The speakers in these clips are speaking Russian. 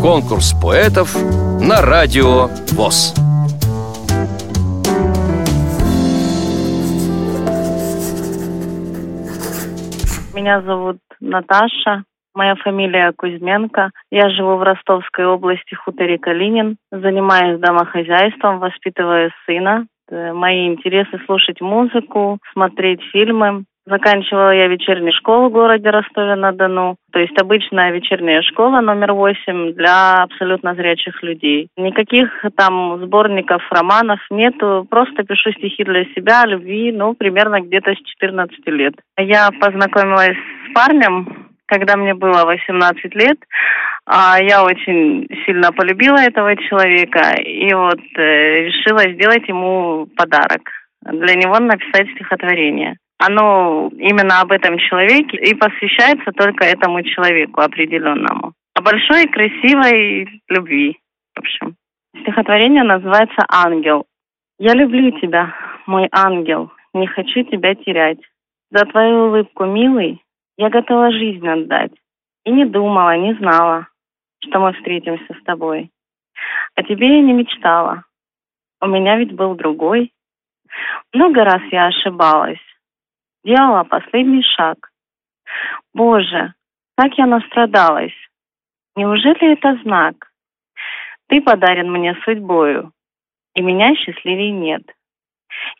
Конкурс поэтов на радио ВОЗ. Меня зовут Наташа. Моя фамилия Кузьменко. Я живу в Ростовской области, хуторе Калинин. Занимаюсь домохозяйством, воспитываю сына. Э, мои интересы слушать музыку, смотреть фильмы. Заканчивала я вечернюю школу в городе Ростове-на-Дону. То есть обычная вечерняя школа номер восемь для абсолютно зрячих людей. Никаких там сборников, романов нету. Просто пишу стихи для себя, любви, ну, примерно где-то с 14 лет. Я познакомилась с парнем, когда мне было 18 лет. А я очень сильно полюбила этого человека и вот э, решила сделать ему подарок. Для него написать стихотворение оно именно об этом человеке и посвящается только этому человеку определенному. О большой, красивой любви, в общем. Стихотворение называется «Ангел». «Я люблю тебя, мой ангел, не хочу тебя терять. За твою улыбку, милый, я готова жизнь отдать. И не думала, не знала, что мы встретимся с тобой. О тебе я не мечтала. У меня ведь был другой. Много раз я ошибалась, сделала последний шаг. Боже, как я настрадалась. Неужели это знак? Ты подарен мне судьбою, и меня счастливее нет.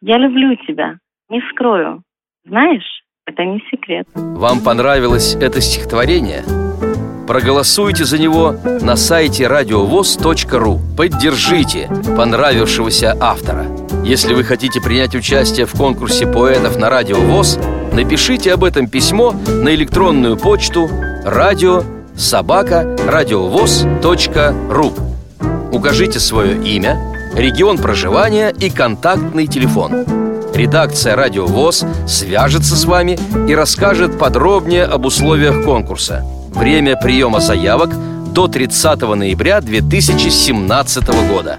Я люблю тебя, не скрою. Знаешь, это не секрет. Вам понравилось это стихотворение? Проголосуйте за него на сайте радиовоз.ру. Поддержите понравившегося автора. Если вы хотите принять участие в конкурсе поэтов на Радио ВОЗ, напишите об этом письмо на электронную почту радио собака радиовоз.ру Укажите свое имя, регион проживания и контактный телефон. Редакция «Радио ВОЗ» свяжется с вами и расскажет подробнее об условиях конкурса – Время приема заявок до 30 ноября 2017 года.